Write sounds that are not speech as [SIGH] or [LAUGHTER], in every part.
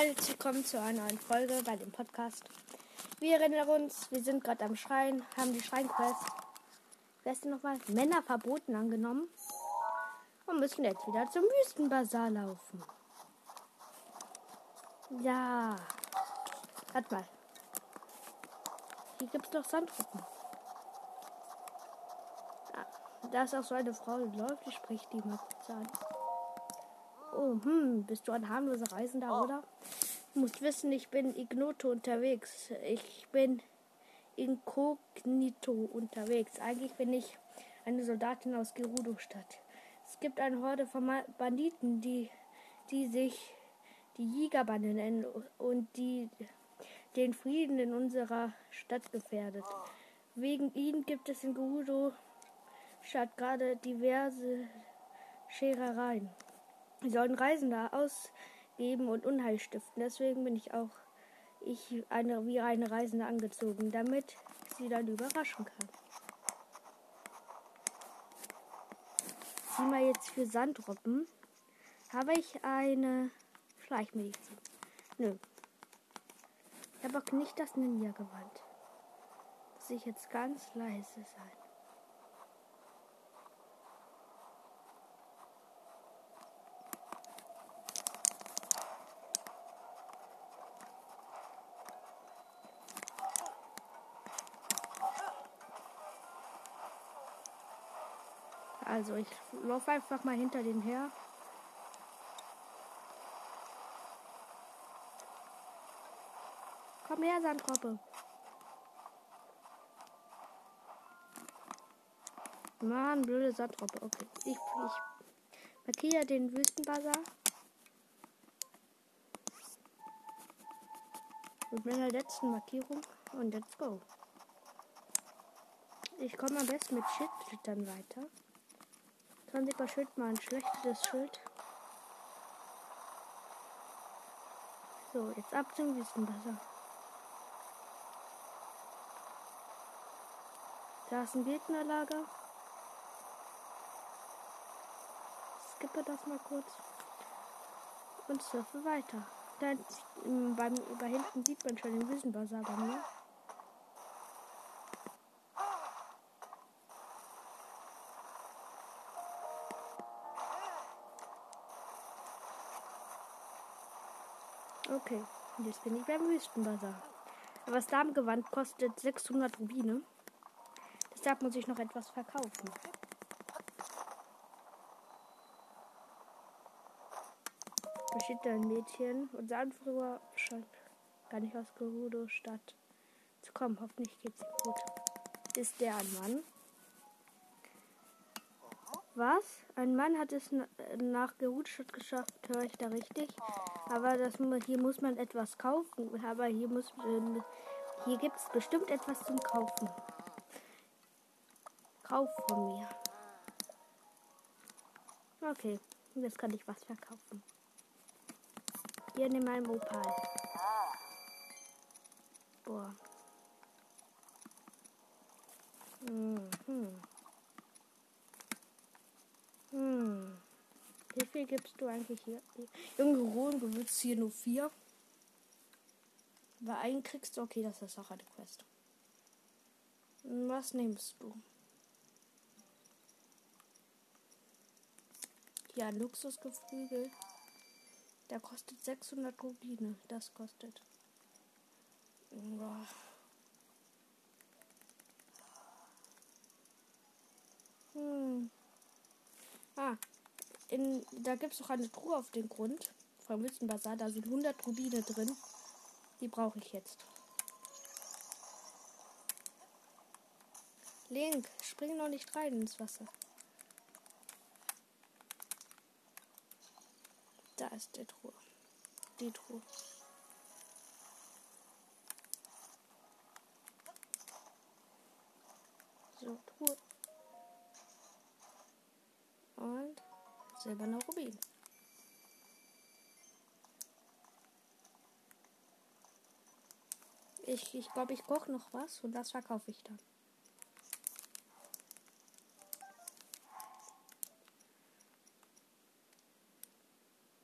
herzlich willkommen zu einer neuen Folge bei dem Podcast. Wir erinnern uns, wir sind gerade am Schrein, haben die Schreinquest, wer ist denn nochmal? Männer verboten angenommen und müssen jetzt wieder zum Wüstenbazar laufen. Ja, warte mal. Hier gibt es noch Sandruppen. Ah, da ist auch so eine Frau, die läuft, die spricht die mal kurz an. Oh, hm, bist du ein harmloser Reisender, oh. oder? Du musst wissen, ich bin ignoto unterwegs. Ich bin inkognito unterwegs. Eigentlich bin ich eine Soldatin aus Gerudo-Stadt. Es gibt eine Horde von Banditen, die, die sich die Jägerbande nennen und die den Frieden in unserer Stadt gefährdet. Wegen ihnen gibt es in Gerudo-Stadt gerade diverse Scherereien. Sie sollen Reisende ausgeben und Unheil stiften. Deswegen bin ich auch ich eine, wie eine Reisende angezogen, damit sie dann überraschen kann. Sieh mal jetzt für Sandroppen. Habe ich eine Schleichmedizin? Nö. Ich habe auch nicht das Ninja-Gewand. Muss ich jetzt ganz leise sein. Also ich laufe einfach mal hinter den her. Komm her, Sandroppe. Mann, blöde Sandroppe. Okay. Ich, ich markiere den Wüstenbazar. Mit meiner letzten Markierung. Und let's go. Ich komme am besten mit Shit dann weiter. 20er Schild mal ein schlechtes Schild. So, jetzt ab zum Wüstenwasser. Da ist ein Gegnerlager. Skippe das mal kurz. Und surfe weiter. Da beim über hinten sieht man schon den Wüstenbazar bei. Okay, jetzt bin ich beim Wüstenbazar. Aber das Damengewand kostet 600 Rubine. Deshalb muss ich noch etwas verkaufen. Da steht da ein Mädchen. Unser Anführer scheint gar nicht aus Gerudo Stadt zu kommen. Hoffentlich geht's ihm gut. Ist der ein Mann? Was? Ein Mann hat es nach Gerutstadt geschafft, höre ich da richtig? Aber das, hier muss man etwas kaufen. Aber hier muss äh, hier gibt es bestimmt etwas zum Kaufen. Kauf von mir. Okay, jetzt kann ich was verkaufen. Hier nimm mein Opal. Boah. Mhm. Hm. Wie viel gibst du eigentlich hier? Junge rohen Gewürz hier nur vier. Bei einen kriegst du, okay, das ist auch eine Quest. Was nimmst du? Ja, Luxusgeflügel. Der kostet 600 Rubine. Das kostet. Boah. Hm. Ah, in, da gibt es noch eine Truhe auf dem Grund. Vom Wüstenbazar. Da sind 100 Rubine drin. Die brauche ich jetzt. Link, spring noch nicht rein ins Wasser. Da ist der Truhe. Die Truhe. So, Truhe. Und silberner Rubin. Ich ich, glaube, ich koche noch was und das verkaufe ich dann.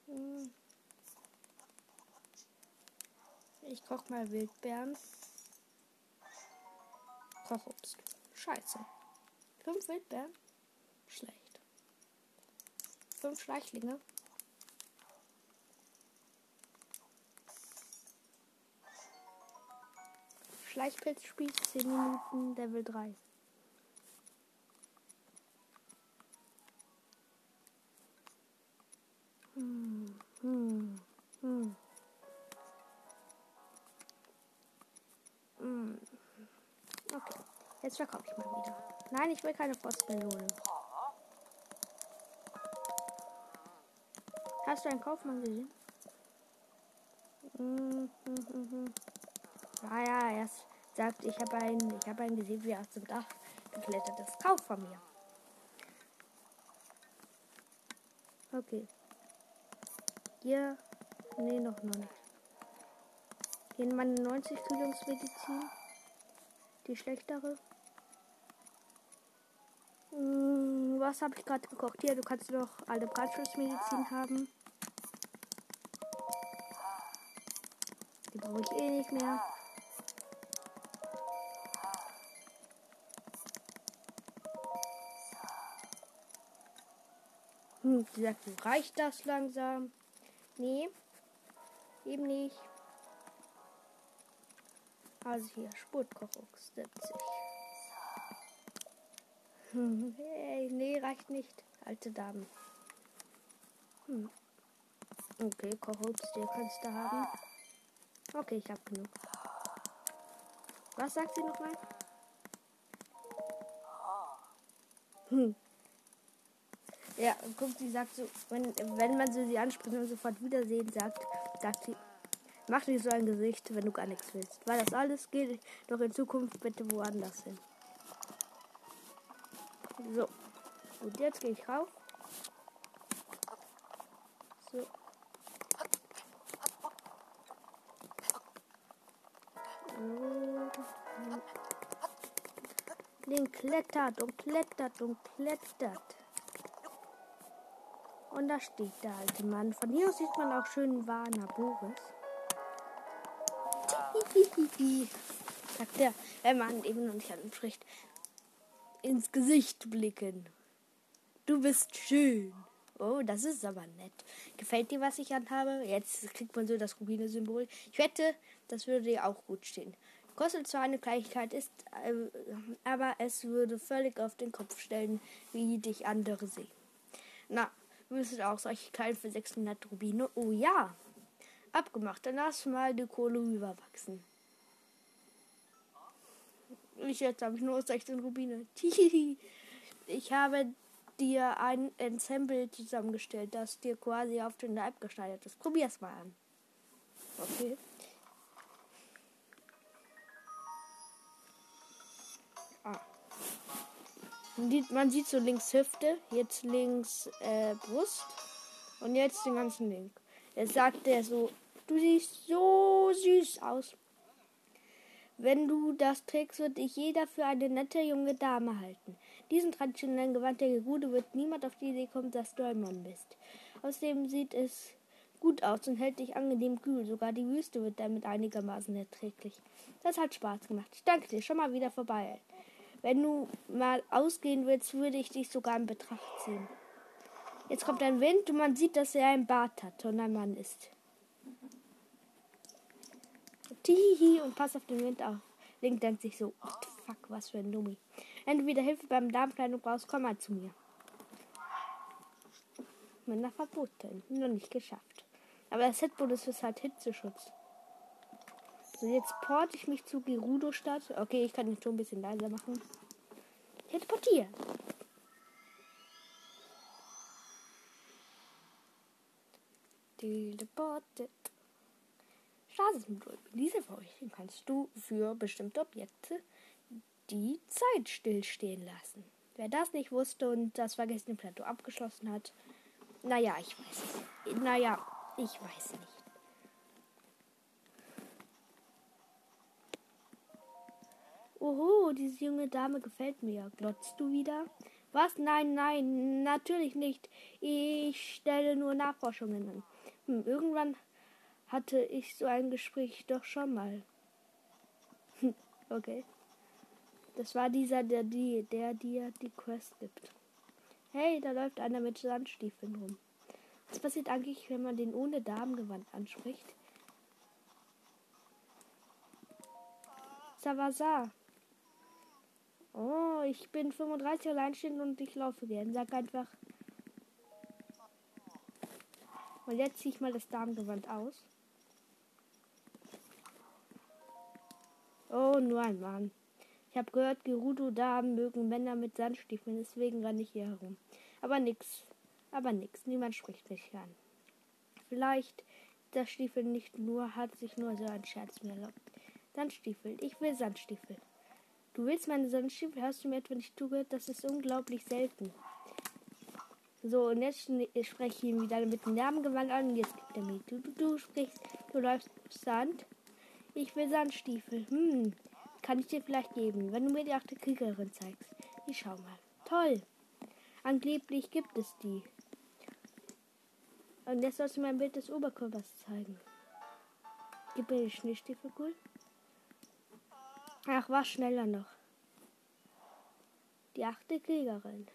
Hm. Ich koch mal Wildbeeren. Kochobst. Scheiße. Fünf Wildbeeren? Schlecht. Fünf Schleichlinge. Schleichpilzspiel 10 Minuten, Level 3. Hm, hm, hm. Hm. Okay, jetzt verkaufe ich mal wieder. Nein, ich will keine Frostmelone. Hast du einen Kaufmann gesehen? Hm, hm, hm, hm. Ah ja, er sagt, ich habe einen, ich habe einen gesehen, wie er zum Dach geklettert ist. Kauf von mir. Okay. Hier. Nee, noch, noch nicht. Hier meine 90 Kühlungsmedizin. Die schlechtere. Hm, was habe ich gerade gekocht? Hier, du kannst noch alle Brandschutzmedizin haben. Brauche ich eh nicht mehr. Hm, sie sagt, reicht das langsam? Nee, eben nicht. Also hier, Spurtkochung 70. Hm, hey, nee, reicht nicht. Alte Damen. Hm. Okay, Kochobst, den kannst du haben. Okay, ich hab genug. Was sagt sie nochmal? Hm. Ja, guck, sie sagt so, wenn, wenn man so sie anspricht und sofort Wiedersehen sagt, sagt sie, mach nicht so ein Gesicht, wenn du gar nichts willst. Weil das alles geht doch in Zukunft bitte woanders hin. So. Und jetzt gehe ich rauf. Klettert und klettert und klettert. Und da steht der alte Mann. Von hier aus sieht man auch schön Warner Boris. Sagt der, wenn man eben noch nicht anspricht. Ins Gesicht blicken. Du bist schön. Oh, das ist aber nett. Gefällt dir, was ich anhabe? Jetzt kriegt man so das Rubine-Symbol. Ich wette, das würde dir auch gut stehen. Kostet zwar eine Kleinigkeit, ist, äh, aber es würde völlig auf den Kopf stellen, wie dich andere sehen. Na, müsstet auch solche Kleinen für 600 Rubine. Oh ja. Abgemacht. Dann lass mal die Kohle überwachsen. Ich jetzt habe ich nur 16 Rubine. [LAUGHS] ich habe dir ein Ensemble zusammengestellt, das dir quasi auf den Leib geschneidert ist. Probier's mal an. Okay. Man sieht so links Hüfte, jetzt links äh, Brust und jetzt den ganzen Link. Er so, du siehst so süß aus. Wenn du das trägst, wird dich jeder für eine nette junge Dame halten. Diesen traditionellen Gewand der Gerude wird niemand auf die Idee kommen, dass du ein Mann bist. Außerdem sieht es gut aus und hält dich angenehm kühl. Sogar die Wüste wird damit einigermaßen erträglich. Das hat Spaß gemacht. Ich danke dir. Schon mal wieder vorbei. Wenn du mal ausgehen willst, würde ich dich sogar in Betracht ziehen. Jetzt kommt ein Wind und man sieht, dass er ein Bart hat und ein Mann ist. Tihi und pass auf den Wind auf. Link denkt sich so, the fuck, was für ein Dummi. Wenn du wieder Hilfe beim Darmkleidung brauchst, komm mal zu mir. Männer verboten. Noch nicht geschafft. Aber das Setbonus ist halt Hitzeschutz. So, jetzt porte ich mich zu Gerudo-Stadt. Okay, ich kann den Ton ein bisschen leiser machen. Teleportieren. Teleportet. Straßensymbol. Diese Feuchten kannst du für bestimmte Objekte die Zeit stillstehen lassen. Wer das nicht wusste und das vergessene Plateau abgeschlossen hat, naja, ich weiß es. Naja, ich weiß nicht. Oho, diese junge Dame gefällt mir. Glotzt du wieder? Was? Nein, nein, natürlich nicht. Ich stelle nur Nachforschungen an. Hm, irgendwann hatte ich so ein Gespräch doch schon mal. okay. Das war dieser, der, die, der dir die Quest gibt. Hey, da läuft einer mit Sandstiefeln rum. Was passiert eigentlich, wenn man den ohne Damengewand anspricht? Savasa. Oh, ich bin 35 alleinstehend und ich laufe gern. Sag einfach. Und jetzt ziehe ich mal das Damengewand aus. Oh, nur ein Mann. Ich habe gehört, Gerudo-Damen mögen Männer mit Sandstiefeln, deswegen renne ich hier herum. Aber nix. Aber nix. Niemand spricht mich an. Vielleicht das Stiefel nicht nur, hat sich nur so ein Scherz mir erlaubt. Sandstiefel. Ich will Sandstiefel. Du willst meine Sandstiefel? Hörst du mir etwa nicht zugehört? Das ist unglaublich selten. So, und jetzt spreche ich ihn wieder mit dem Namengewand an. Jetzt gibt er mir. Du, du, du sprichst, du läufst Sand. Ich will Sandstiefel. Hm, kann ich dir vielleicht geben, wenn du mir die achte Kriegerin zeigst. Ich schau mal. Toll. Angeblich gibt es die. Und jetzt sollst du mir ein Bild des Oberkörpers zeigen. Gib mir die Schneestiefel cool. Ach, war schneller noch. Die achte Kriegerin.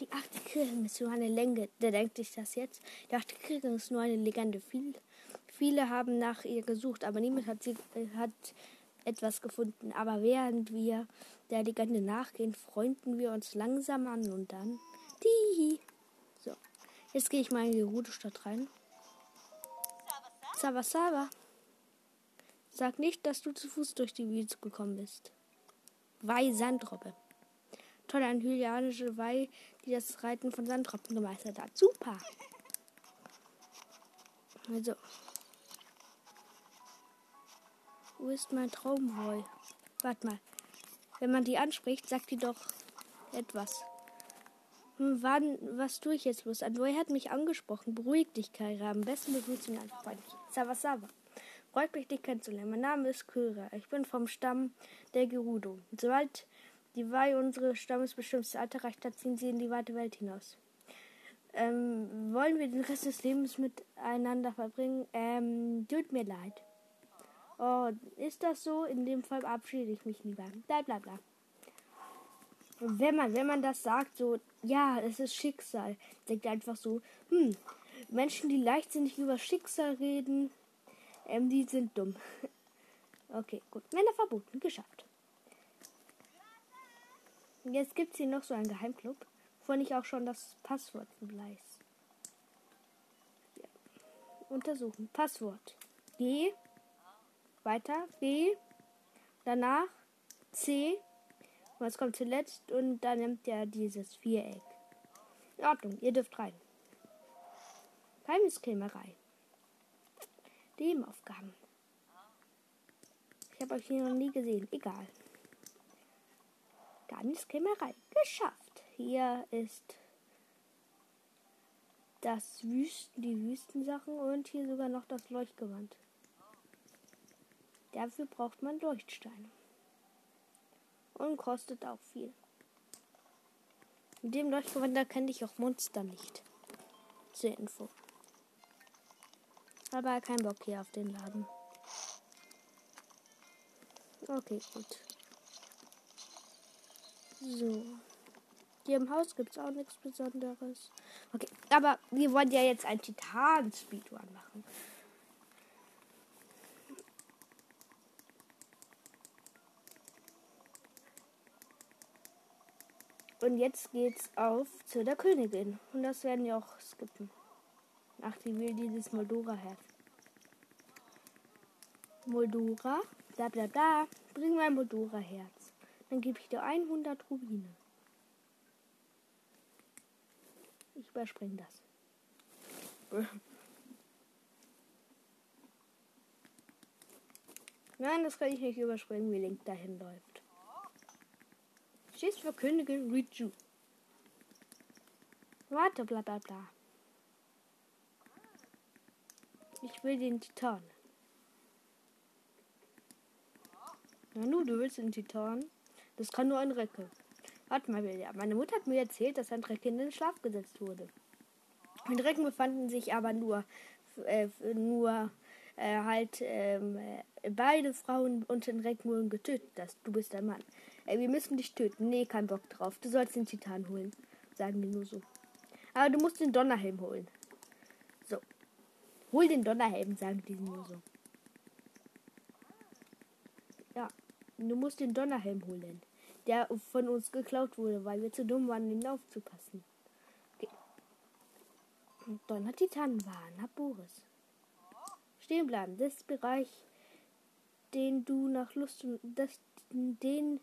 Die achte Kriegerin ist nur eine Länge. Der denkt sich das jetzt. Die achte Kriegerin ist nur eine Legende. Viel, viele haben nach ihr gesucht, aber niemand hat, sie, hat etwas gefunden. Aber während wir der Legende nachgehen, freunden wir uns langsam an und dann. Die. So. Jetzt gehe ich mal in die Ruderstadt rein. Sava Sava. Sag nicht, dass du zu Fuß durch die Wüste gekommen bist. Wei Sandrobbe. Toll, eine hylianische Wei, die das Reiten von Sandrobben gemeistert hat. Super. Also. Wo ist mein Traumwoi? Warte mal. Wenn man die anspricht, sagt die doch etwas. Hm, wann, was tue ich jetzt bloß? Android hat mich angesprochen. Beruhig dich, Kaira. Am besten begrüßt ihn einfach freundlich. Sava Sava. Freut mich, dich kennenzulernen. Mein Name ist Kyra. Ich bin vom Stamm der Gerudo. Sobald die Wei unsere stammesbestimmtes Alter erreicht hat, ziehen sie in die weite Welt hinaus. Ähm, wollen wir den Rest des Lebens miteinander verbringen? Ähm, tut mir leid. Oh, ist das so? In dem Fall verabschiede ich mich lieber. Bla bla bla. wenn man, wenn man das sagt, so, ja, es ist Schicksal, denkt einfach so, hm, Menschen, die leichtsinnig über Schicksal reden, ähm, die sind dumm. [LAUGHS] okay, gut. Männer verboten. Geschafft. Jetzt gibt es hier noch so einen Geheimclub, wovon ich auch schon das Passwort weiß. Ja. Untersuchen. Passwort. G. Weiter. B. Danach C. Was kommt zuletzt? Und dann nimmt er dieses Viereck. In Ordnung, ihr dürft rein. Geheimniskrämerei. Nebenaufgaben. Ich habe euch hier noch nie gesehen. Egal. Geheimniskämmerei. Geschafft. Hier ist das Wüsten, die Wüstensachen und hier sogar noch das Leuchtgewand. Dafür braucht man Leuchtsteine. Und kostet auch viel. Mit dem Leuchtgewand erkenne ich auch Monster nicht. Zur Info. Aber kein Bock hier auf den Laden. Okay, gut. So. Hier im Haus gibt es auch nichts Besonderes. Okay, aber wir wollen ja jetzt ein Titan-Speedrun machen. Und jetzt geht's auf zu der Königin. Und das werden wir auch skippen. Will dieses Moldora-Herz. Moldora, bla bla bla. Bring mein Moldora-Herz. Dann gebe ich dir 100 Rubine. Ich überspringe das. Nein, das kann ich nicht überspringen, wie Link dahin läuft. Stehst für Königin Riju. Warte, bla bla bla. Ich will den Titan. Na nu, du willst den Titan? Das kann nur ein Recke. Warte mal, ja. Meine Mutter hat mir erzählt, dass ein Recke in den Schlaf gesetzt wurde. Die Recken befanden sich aber nur äh, nur äh, halt ähm, äh, beide Frauen unter den Regenbogen getötet hast. Du bist ein Mann. Ey, wir müssen dich töten. Nee, kein Bock drauf. Du sollst den Titan holen. Sagen die nur so. Aber du musst den Donnerhelm holen. Hol den Donnerhelm, sagen die nur so. Ja. Du musst den Donnerhelm holen. Der von uns geklaut wurde, weil wir zu dumm waren, ihn aufzupassen. Okay. Donner Titan war, na Boris. Stehen bleiben. Das ist Bereich, den du nach Lust und das, den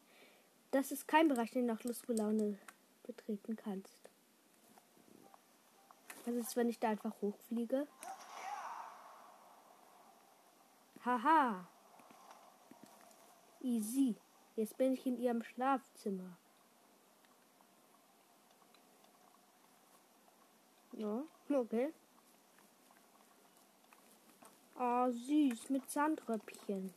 das ist kein Bereich, den du nach Lust und Laune betreten kannst. Ist, wenn ich da einfach hochfliege? Haha. Easy. Jetzt bin ich in ihrem Schlafzimmer. Ja, okay. Oh, süß, mit Sandröppchen.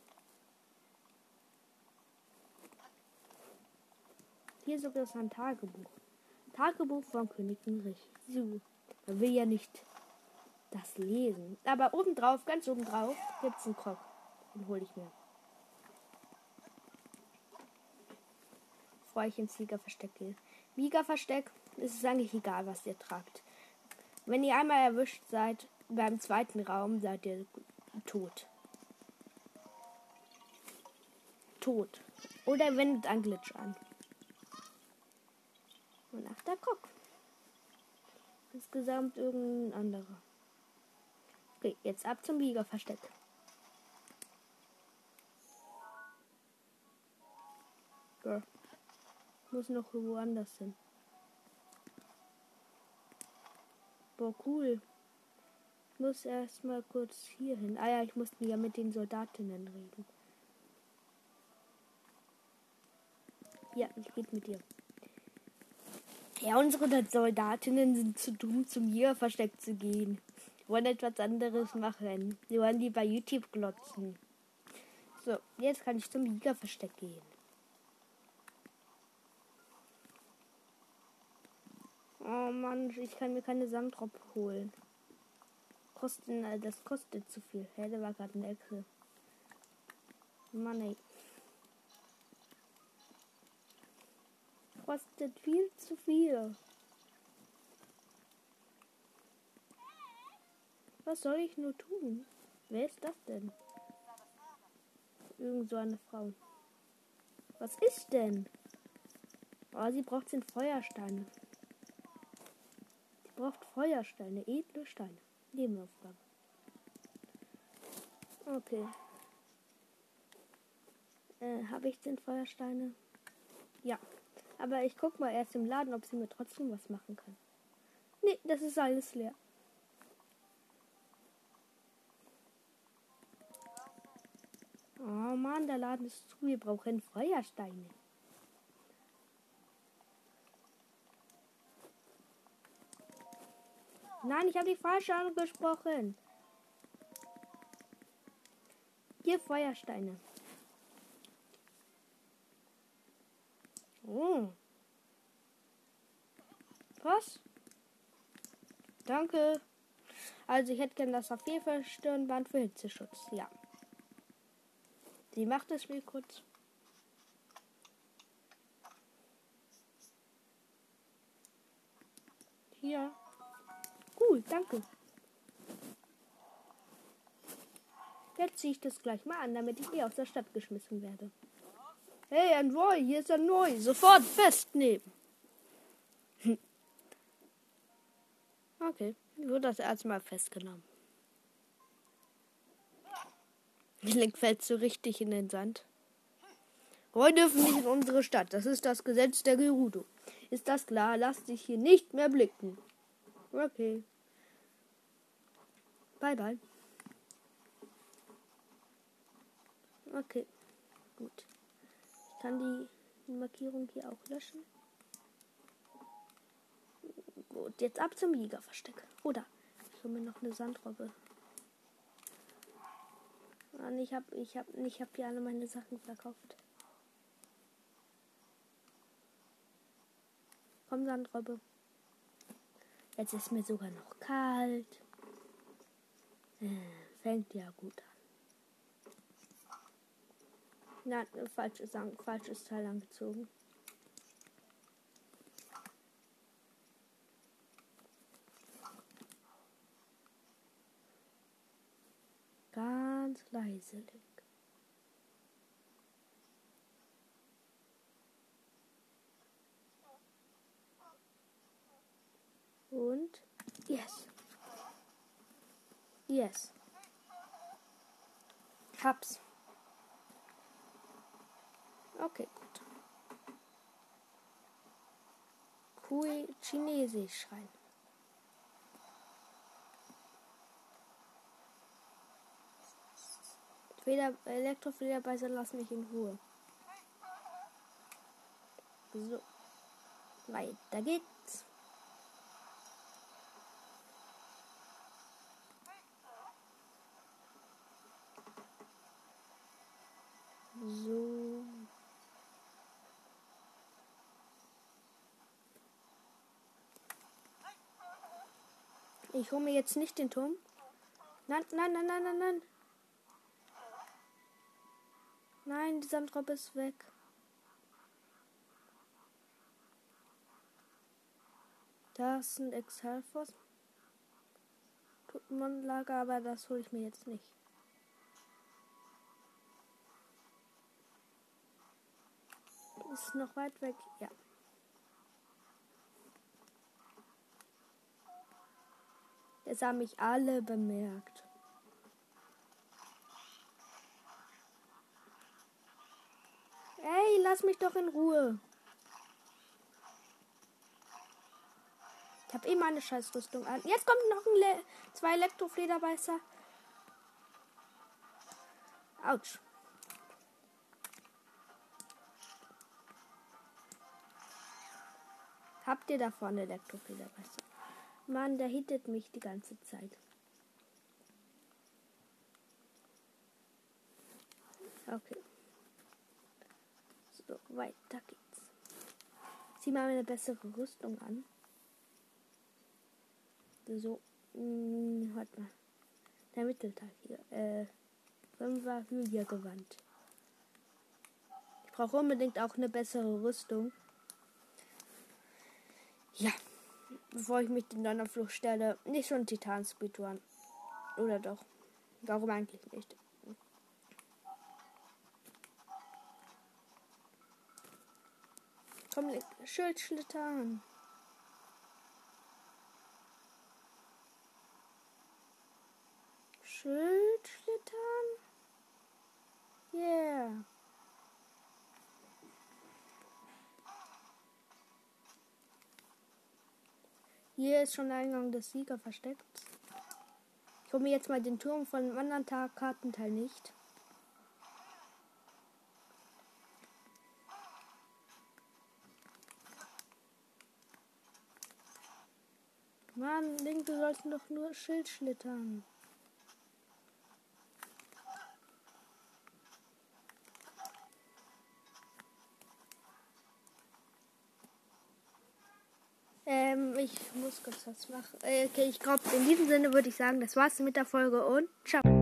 Hier sogar ist ein Tagebuch. Tagebuch von König Ulrich. So, man will ja nicht das lesen. Aber oben drauf, ganz oben drauf, gibt es einen Krog. Den hole ich mir. Bevor ich ins Liga-Versteck gehe. Liga-Versteck ist es eigentlich egal, was ihr tragt. Wenn ihr einmal erwischt seid, beim zweiten Raum seid ihr tot. Tot. Oder wendet ein Glitch an. Und ach, da guck. Insgesamt irgendein anderer. Okay, jetzt ab zum Liga-Versteck. Ja. Muss noch woanders hin. Boah, cool. Muss erstmal kurz hier hin. Ah ja, ich musste ja mit den Soldatinnen reden. Ja, ich geht mit dir. Ja, unsere Soldatinnen sind zu dumm, zum Jägerversteck zu gehen. Wollen etwas anderes machen. Sie wollen die bei YouTube glotzen. So, jetzt kann ich zum Jägerversteck gehen. Oh Mann, ich kann mir keine Sandrop holen. Kosten, äh, das kostet zu viel. Hä, der war gerade in der Ecke. Mann, ey. kostet viel zu viel. Was soll ich nur tun? Wer ist das denn? Irgend so eine Frau. Was ist denn? Oh, sie braucht den Feuersteine. Sie braucht Feuersteine, edle Steine. Nebenaufgabe. Okay. Äh, habe ich den Feuersteine? Ja. Aber ich guck mal erst im Laden, ob sie mir trotzdem was machen kann. Nee, das ist alles leer. Oh Mann, der Laden ist zu. Wir brauchen Feuersteine. Nein, ich habe die falsche angesprochen. Hier Feuersteine. Oh. Was? Danke. Also ich hätte gerne das Saphir-Stirnband für Hitzeschutz. Ja. Sie macht es mir kurz. Hier. Cool, danke. Jetzt ziehe ich das gleich mal an, damit ich nie aus der Stadt geschmissen werde. Hey, ein Roy, hier ist ein Roy. Sofort festnehmen. Hm. Okay, wird das erstmal festgenommen. Link fällt so richtig in den Sand. Roy dürfen nicht in unsere Stadt. Das ist das Gesetz der Gerudo. Ist das klar? Lass dich hier nicht mehr blicken. Okay. Bye, bye. Okay. Gut kann die Markierung hier auch löschen. Gut, jetzt ab zum Jägerversteck. Oder ich hole mir noch eine Sandrobbe. Mann, ich habe ich hab, ich hab hier alle meine Sachen verkauft. Komm, Sandrobbe. Jetzt ist mir sogar noch kalt. Fängt ja gut an. Nein, falsches, falsches Teil angezogen. Leise. Und yes. Yes. Hab's. Okay, gut. Kui Chinesisch rein. Feder, Elektrofederbeißer lassen mich in Ruhe. So. Weiter geht's. So. Ich hole mir jetzt nicht den Turm. Nein, nein, nein, nein, nein, nein. Nein, die Sandrobbe ist weg. Da ist ein Exhalfos. Lager, aber das hole ich mir jetzt nicht. Ist noch weit weg? Ja. Jetzt haben mich alle bemerkt. Ey, lass mich doch in Ruhe. Ich habe eh meine Scheißrüstung an. Jetzt kommt noch ein Le zwei Elektroflederbeißer. Autsch. Habt ihr da vorne Elektrofederbeißer? Mann, der hittet mich die ganze Zeit. Okay. Weiter geht's. Zieh mal eine bessere Rüstung an. So, mh, hm, warte mal. Der Mittelteil hier. Äh, Fünfer Hylia gewandt. Ich brauche unbedingt auch eine bessere Rüstung. Ja, bevor ich mich den Donnerfluch stelle, nicht schon Titan Speedrun. Oder doch? Warum eigentlich nicht? Komm, Schild schlittern. Schild schlittern? Yeah. Hier ist schon der Eingang des Sieger versteckt. Ich hole mir jetzt mal den Turm von dem anderen Tag Kartenteil nicht. Mann, Link, du sollst doch nur Schild schlittern. Ähm, ich muss kurz was machen. Äh, okay, ich glaube, in diesem Sinne würde ich sagen, das war's mit der Folge und ciao.